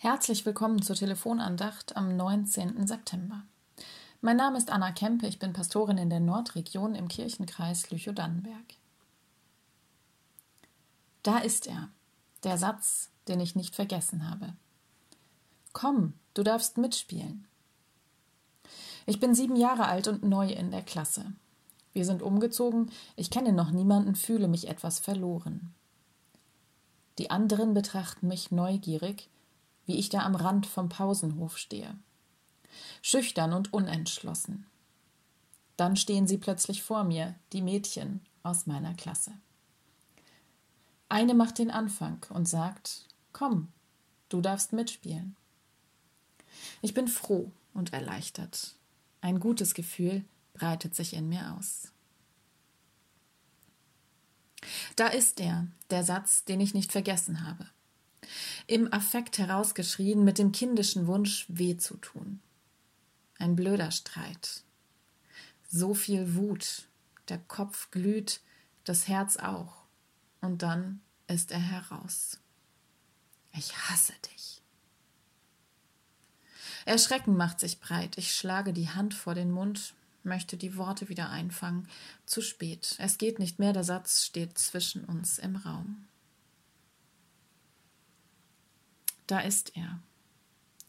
Herzlich willkommen zur Telefonandacht am 19. September. Mein Name ist Anna Kempe, ich bin Pastorin in der Nordregion im Kirchenkreis Lüchow-Dannenberg. Da ist er, der Satz, den ich nicht vergessen habe. Komm, du darfst mitspielen. Ich bin sieben Jahre alt und neu in der Klasse. Wir sind umgezogen, ich kenne noch niemanden, fühle mich etwas verloren. Die anderen betrachten mich neugierig, wie ich da am Rand vom Pausenhof stehe. Schüchtern und unentschlossen. Dann stehen sie plötzlich vor mir, die Mädchen aus meiner Klasse. Eine macht den Anfang und sagt, komm, du darfst mitspielen. Ich bin froh und erleichtert. Ein gutes Gefühl breitet sich in mir aus. Da ist er, der Satz, den ich nicht vergessen habe im Affekt herausgeschrien, mit dem kindischen Wunsch, weh zu tun. Ein blöder Streit. So viel Wut, der Kopf glüht, das Herz auch. Und dann ist er heraus. Ich hasse dich. Erschrecken macht sich breit. Ich schlage die Hand vor den Mund, möchte die Worte wieder einfangen. Zu spät. Es geht nicht mehr, der Satz steht zwischen uns im Raum. Da ist er.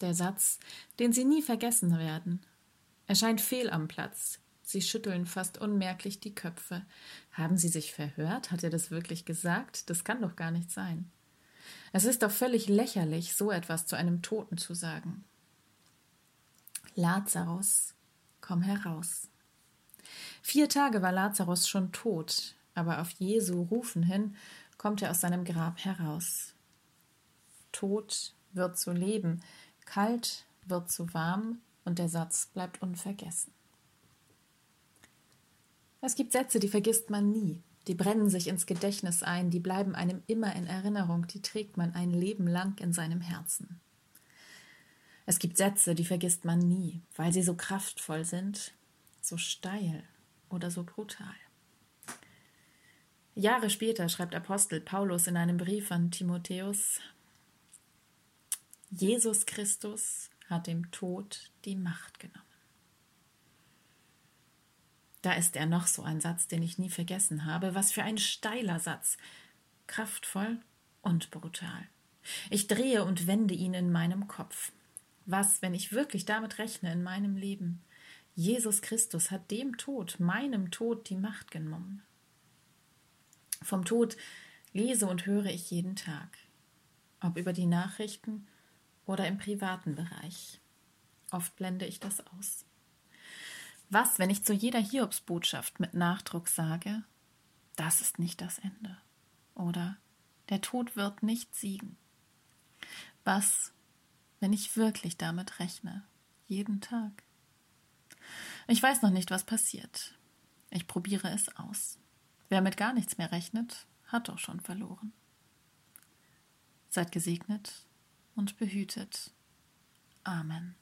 Der Satz, den Sie nie vergessen werden. Er scheint fehl am Platz. Sie schütteln fast unmerklich die Köpfe. Haben Sie sich verhört? Hat er das wirklich gesagt? Das kann doch gar nicht sein. Es ist doch völlig lächerlich, so etwas zu einem Toten zu sagen. Lazarus, komm heraus. Vier Tage war Lazarus schon tot, aber auf Jesu Rufen hin kommt er aus seinem Grab heraus. Tod wird zu Leben, kalt wird zu warm und der Satz bleibt unvergessen. Es gibt Sätze, die vergisst man nie, die brennen sich ins Gedächtnis ein, die bleiben einem immer in Erinnerung, die trägt man ein Leben lang in seinem Herzen. Es gibt Sätze, die vergisst man nie, weil sie so kraftvoll sind, so steil oder so brutal. Jahre später schreibt Apostel Paulus in einem Brief an Timotheus, Jesus Christus hat dem Tod die Macht genommen. Da ist er noch so ein Satz, den ich nie vergessen habe. Was für ein steiler Satz. Kraftvoll und brutal. Ich drehe und wende ihn in meinem Kopf. Was, wenn ich wirklich damit rechne in meinem Leben? Jesus Christus hat dem Tod, meinem Tod, die Macht genommen. Vom Tod lese und höre ich jeden Tag. Ob über die Nachrichten oder im privaten Bereich. Oft blende ich das aus. Was, wenn ich zu jeder Hiobsbotschaft mit Nachdruck sage, das ist nicht das Ende oder der Tod wird nicht siegen? Was, wenn ich wirklich damit rechne, jeden Tag? Ich weiß noch nicht, was passiert. Ich probiere es aus. Wer mit gar nichts mehr rechnet, hat doch schon verloren. Seid gesegnet und behütet. Amen.